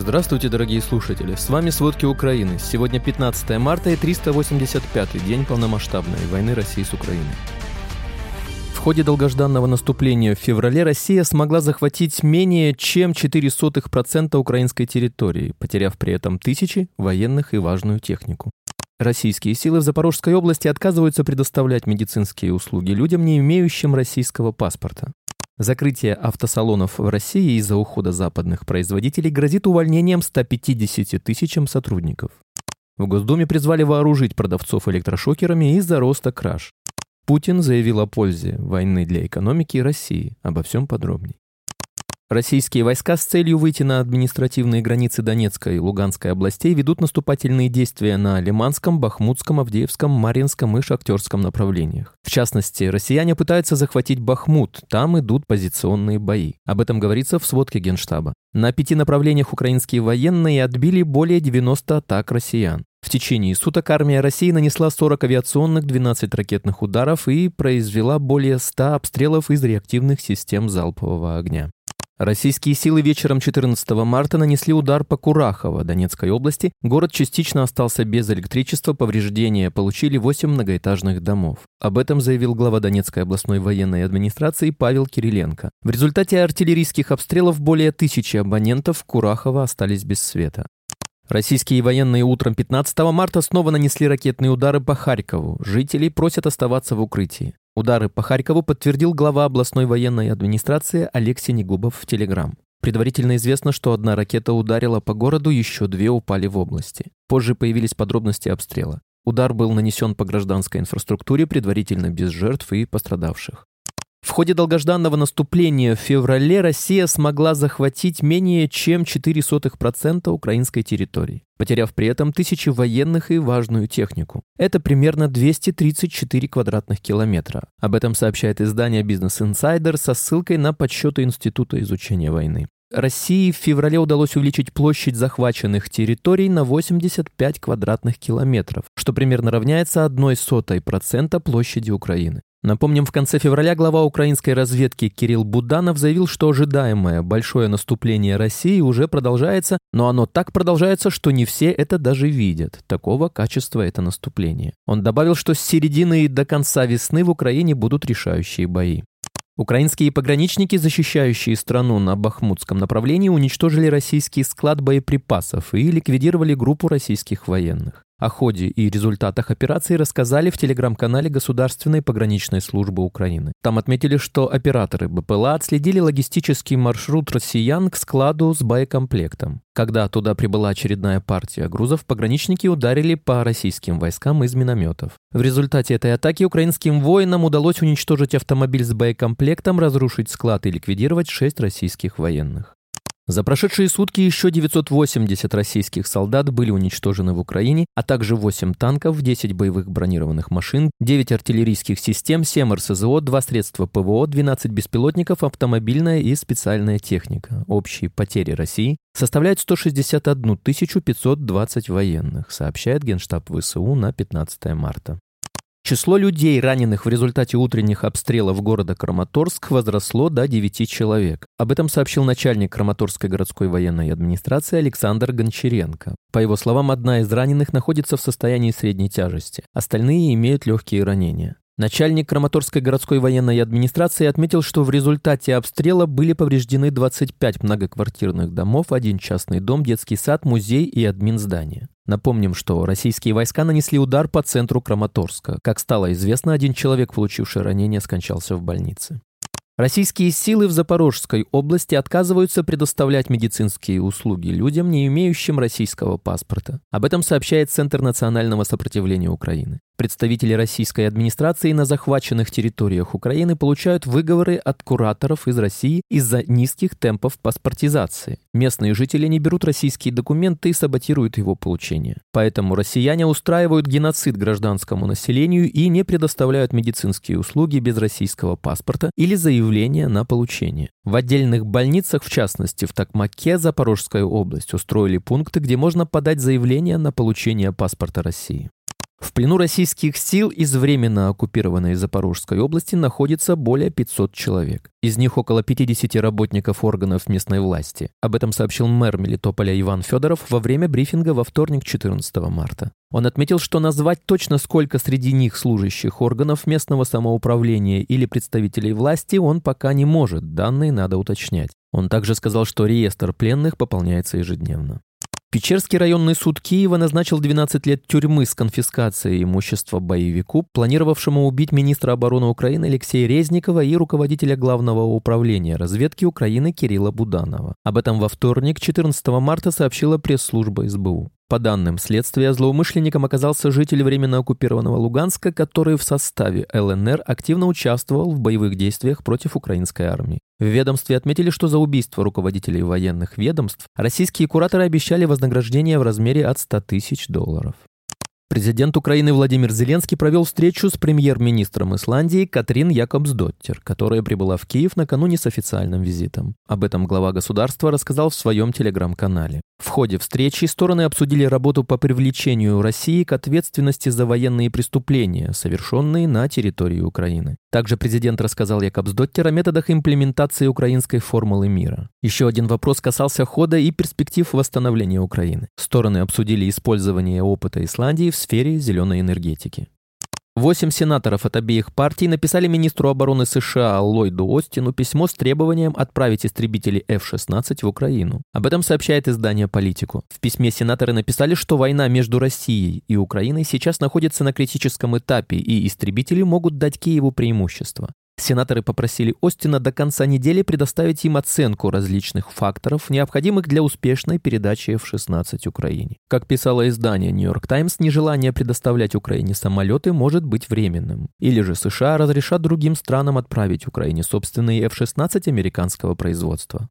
Здравствуйте, дорогие слушатели! С вами «Сводки Украины». Сегодня 15 марта и 385-й день полномасштабной войны России с Украиной. В ходе долгожданного наступления в феврале Россия смогла захватить менее чем 0,04% украинской территории, потеряв при этом тысячи военных и важную технику. Российские силы в Запорожской области отказываются предоставлять медицинские услуги людям, не имеющим российского паспорта. Закрытие автосалонов в России из-за ухода западных производителей грозит увольнением 150 тысячам сотрудников. В Госдуме призвали вооружить продавцов электрошокерами из-за роста краж. Путин заявил о пользе войны для экономики России. Обо всем подробней. Российские войска с целью выйти на административные границы Донецкой и Луганской областей ведут наступательные действия на Лиманском, Бахмутском, Авдеевском, Маринском и Шахтерском направлениях. В частности, россияне пытаются захватить Бахмут, там идут позиционные бои. Об этом говорится в сводке Генштаба. На пяти направлениях украинские военные отбили более 90 атак россиян. В течение суток армия России нанесла 40 авиационных, 12 ракетных ударов и произвела более 100 обстрелов из реактивных систем залпового огня. Российские силы вечером 14 марта нанесли удар по Курахово, Донецкой области. Город частично остался без электричества, повреждения получили 8 многоэтажных домов. Об этом заявил глава Донецкой областной военной администрации Павел Кириленко. В результате артиллерийских обстрелов более тысячи абонентов Курахова остались без света. Российские военные утром 15 марта снова нанесли ракетные удары по Харькову. Жителей просят оставаться в укрытии. Удары по Харькову подтвердил глава областной военной администрации Алексей Негубов в Телеграм. Предварительно известно, что одна ракета ударила по городу, еще две упали в области. Позже появились подробности обстрела. Удар был нанесен по гражданской инфраструктуре, предварительно без жертв и пострадавших. В ходе долгожданного наступления в феврале Россия смогла захватить менее чем 0,04% украинской территории, потеряв при этом тысячи военных и важную технику. Это примерно 234 квадратных километра. Об этом сообщает издание Business Insider со ссылкой на подсчеты Института изучения войны. России в феврале удалось увеличить площадь захваченных территорий на 85 квадратных километров, что примерно равняется 0,01% площади Украины. Напомним, в конце февраля глава украинской разведки Кирилл Буданов заявил, что ожидаемое большое наступление России уже продолжается, но оно так продолжается, что не все это даже видят. Такого качества это наступление. Он добавил, что с середины и до конца весны в Украине будут решающие бои. Украинские пограничники, защищающие страну на Бахмутском направлении, уничтожили российский склад боеприпасов и ликвидировали группу российских военных. О ходе и результатах операции рассказали в телеграм-канале Государственной пограничной службы Украины. Там отметили, что операторы БПЛА отследили логистический маршрут россиян к складу с боекомплектом. Когда туда прибыла очередная партия грузов, пограничники ударили по российским войскам из минометов. В результате этой атаки украинским воинам удалось уничтожить автомобиль с боекомплектом, разрушить склад и ликвидировать шесть российских военных. За прошедшие сутки еще 980 российских солдат были уничтожены в Украине, а также 8 танков, 10 боевых бронированных машин, 9 артиллерийских систем, 7 РСЗО, 2 средства ПВО, 12 беспилотников, автомобильная и специальная техника. Общие потери России составляют 161 520 военных, сообщает Генштаб ВСУ на 15 марта. Число людей, раненых в результате утренних обстрелов города Краматорск, возросло до 9 человек. Об этом сообщил начальник Краматорской городской военной администрации Александр Гончаренко. По его словам, одна из раненых находится в состоянии средней тяжести. Остальные имеют легкие ранения. Начальник Краматорской городской военной администрации отметил, что в результате обстрела были повреждены 25 многоквартирных домов, один частный дом, детский сад, музей и админздание. Напомним, что российские войска нанесли удар по центру Краматорска. Как стало известно, один человек, получивший ранение, скончался в больнице. Российские силы в Запорожской области отказываются предоставлять медицинские услуги людям, не имеющим российского паспорта. Об этом сообщает Центр национального сопротивления Украины. Представители российской администрации на захваченных территориях Украины получают выговоры от кураторов из России из-за низких темпов паспортизации. Местные жители не берут российские документы и саботируют его получение. Поэтому россияне устраивают геноцид гражданскому населению и не предоставляют медицинские услуги без российского паспорта или заявления на получение. В отдельных больницах, в частности в Токмаке, Запорожская область, устроили пункты, где можно подать заявление на получение паспорта России. В плену российских сил из временно оккупированной Запорожской области находится более 500 человек. Из них около 50 работников органов местной власти. Об этом сообщил мэр Мелитополя Иван Федоров во время брифинга во вторник 14 марта. Он отметил, что назвать точно сколько среди них служащих органов местного самоуправления или представителей власти он пока не может, данные надо уточнять. Он также сказал, что реестр пленных пополняется ежедневно. Печерский районный суд Киева назначил 12 лет тюрьмы с конфискацией имущества боевику, планировавшему убить министра обороны Украины Алексея Резникова и руководителя Главного управления разведки Украины Кирилла Буданова. Об этом во вторник, 14 марта, сообщила пресс-служба СБУ. По данным следствия, злоумышленником оказался житель временно оккупированного Луганска, который в составе ЛНР активно участвовал в боевых действиях против украинской армии. В ведомстве отметили, что за убийство руководителей военных ведомств российские кураторы обещали вознаграждение в размере от 100 тысяч долларов. Президент Украины Владимир Зеленский провел встречу с премьер-министром Исландии Катрин Якобсдоттер, которая прибыла в Киев накануне с официальным визитом. Об этом глава государства рассказал в своем телеграм-канале. В ходе встречи стороны обсудили работу по привлечению России к ответственности за военные преступления, совершенные на территории Украины. Также президент рассказал Якобсдоттер о методах имплементации украинской формулы мира. Еще один вопрос касался хода и перспектив восстановления Украины. Стороны обсудили использование опыта Исландии в сфере зеленой энергетики. Восемь сенаторов от обеих партий написали министру обороны США Ллойду Остину письмо с требованием отправить истребители F-16 в Украину. Об этом сообщает издание «Политику». В письме сенаторы написали, что война между Россией и Украиной сейчас находится на критическом этапе, и истребители могут дать Киеву преимущество. Сенаторы попросили Остина до конца недели предоставить им оценку различных факторов, необходимых для успешной передачи F-16 Украине. Как писало издание New York Times, нежелание предоставлять Украине самолеты может быть временным. Или же США разрешат другим странам отправить Украине собственные F-16 американского производства.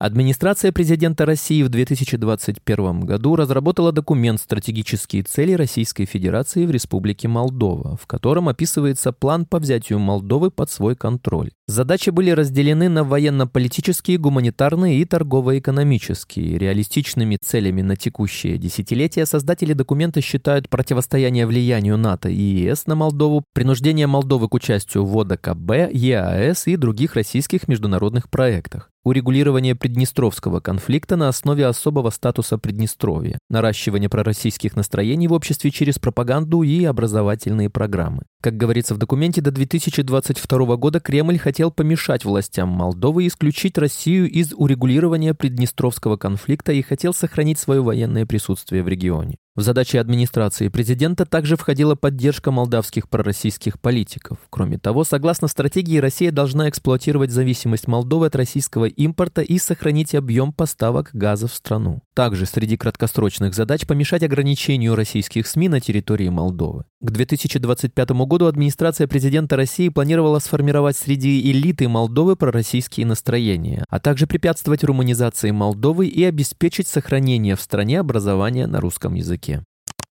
Администрация президента России в 2021 году разработала документ «Стратегические цели Российской Федерации в Республике Молдова», в котором описывается план по взятию Молдовы под свой контроль. Задачи были разделены на военно-политические, гуманитарные и торгово-экономические. Реалистичными целями на текущее десятилетие создатели документа считают противостояние влиянию НАТО и ЕС на Молдову, принуждение Молдовы к участию в ОДКБ, ЕАЭС и других российских международных проектах урегулирование приднестровского конфликта на основе особого статуса Приднестровья, наращивание пророссийских настроений в обществе через пропаганду и образовательные программы. Как говорится в документе, до 2022 года Кремль хотел помешать властям Молдовы исключить Россию из урегулирования Приднестровского конфликта и хотел сохранить свое военное присутствие в регионе. В задачи администрации президента также входила поддержка молдавских пророссийских политиков. Кроме того, согласно стратегии, Россия должна эксплуатировать зависимость Молдовы от российского импорта и сохранить объем поставок газа в страну. Также среди краткосрочных задач помешать ограничению российских СМИ на территории Молдовы. К 2025 году администрация президента России планировала сформировать среди элиты Молдовы пророссийские настроения, а также препятствовать руманизации Молдовы и обеспечить сохранение в стране образования на русском языке. Америки.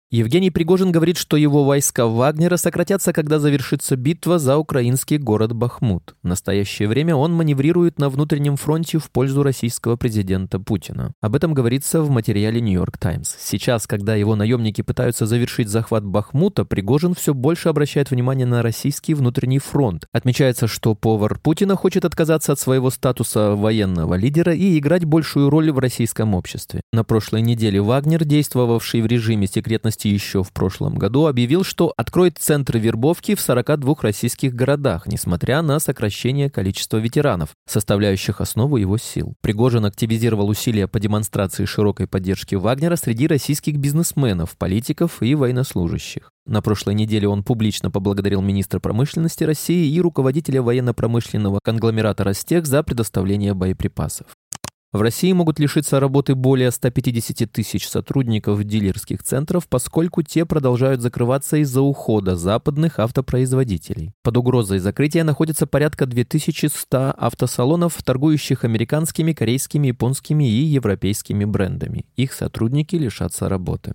Евгений Пригожин говорит, что его войска Вагнера сократятся, когда завершится битва за украинский город Бахмут. В настоящее время он маневрирует на внутреннем фронте в пользу российского президента Путина. Об этом говорится в материале York Times. Сейчас, когда его наемники пытаются завершить захват Бахмута, Пригожин все больше обращает внимание на российский внутренний фронт. Отмечается, что повар Путина хочет отказаться от своего статуса военного лидера и играть большую роль в российском обществе. На прошлой неделе Вагнер, действовавший в режиме секретности власти еще в прошлом году объявил, что откроет центры вербовки в 42 российских городах, несмотря на сокращение количества ветеранов, составляющих основу его сил. Пригожин активизировал усилия по демонстрации широкой поддержки Вагнера среди российских бизнесменов, политиков и военнослужащих. На прошлой неделе он публично поблагодарил министра промышленности России и руководителя военно-промышленного конгломерата «Ростех» за предоставление боеприпасов. В России могут лишиться работы более 150 тысяч сотрудников дилерских центров, поскольку те продолжают закрываться из-за ухода западных автопроизводителей. Под угрозой закрытия находится порядка 2100 автосалонов, торгующих американскими, корейскими, японскими и европейскими брендами. Их сотрудники лишатся работы.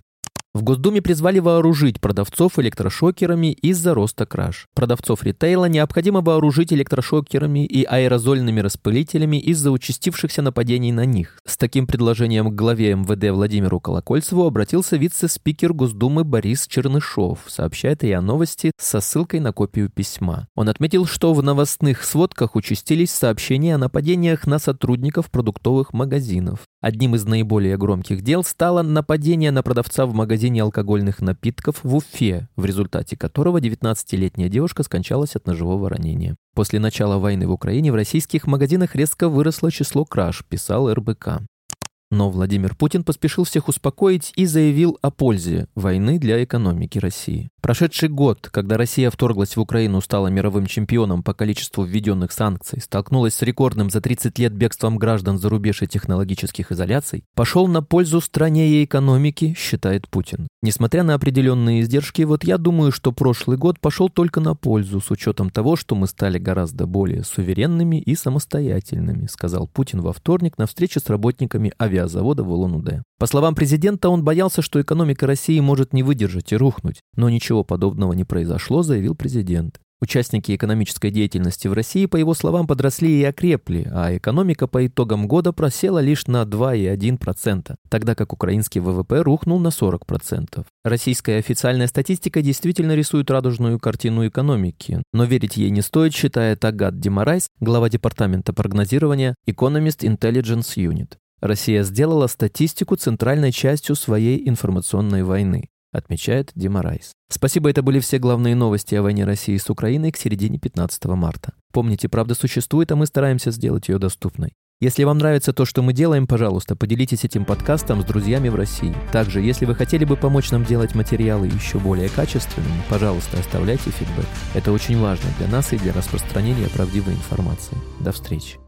В Госдуме призвали вооружить продавцов электрошокерами из-за роста краж. Продавцов ритейла необходимо вооружить электрошокерами и аэрозольными распылителями из-за участившихся нападений на них. С таким предложением к главе МВД Владимиру Колокольцеву обратился вице-спикер Госдумы Борис Чернышов, сообщает РИА Новости со ссылкой на копию письма. Он отметил, что в новостных сводках участились сообщения о нападениях на сотрудников продуктовых магазинов. Одним из наиболее громких дел стало нападение на продавца в магазине алкогольных напитков в Уфе, в результате которого 19-летняя девушка скончалась от ножевого ранения. После начала войны в Украине в российских магазинах резко выросло число краж, писал РБК. Но Владимир Путин поспешил всех успокоить и заявил о пользе войны для экономики России. Прошедший год, когда Россия вторглась в Украину, стала мировым чемпионом по количеству введенных санкций, столкнулась с рекордным за 30 лет бегством граждан за рубеж и технологических изоляций, пошел на пользу стране и экономике, считает Путин. Несмотря на определенные издержки, вот я думаю, что прошлый год пошел только на пользу, с учетом того, что мы стали гораздо более суверенными и самостоятельными, сказал Путин во вторник на встрече с работниками авиазавода в Улан-Удэ. По словам президента, он боялся, что экономика России может не выдержать и рухнуть, но ничего подобного не произошло, заявил президент. Участники экономической деятельности в России, по его словам, подросли и окрепли, а экономика по итогам года просела лишь на 2,1%, тогда как украинский ВВП рухнул на 40%. Российская официальная статистика действительно рисует радужную картину экономики, но верить ей не стоит, считает Агат Демарайс, глава департамента прогнозирования Economist Intelligence Unit. Россия сделала статистику центральной частью своей информационной войны, отмечает Демарайс. Спасибо, это были все главные новости о войне России с Украиной к середине 15 марта. Помните, правда существует, а мы стараемся сделать ее доступной. Если вам нравится то, что мы делаем, пожалуйста, поделитесь этим подкастом с друзьями в России. Также, если вы хотели бы помочь нам делать материалы еще более качественными, пожалуйста, оставляйте фидбэк. Это очень важно для нас и для распространения правдивой информации. До встречи.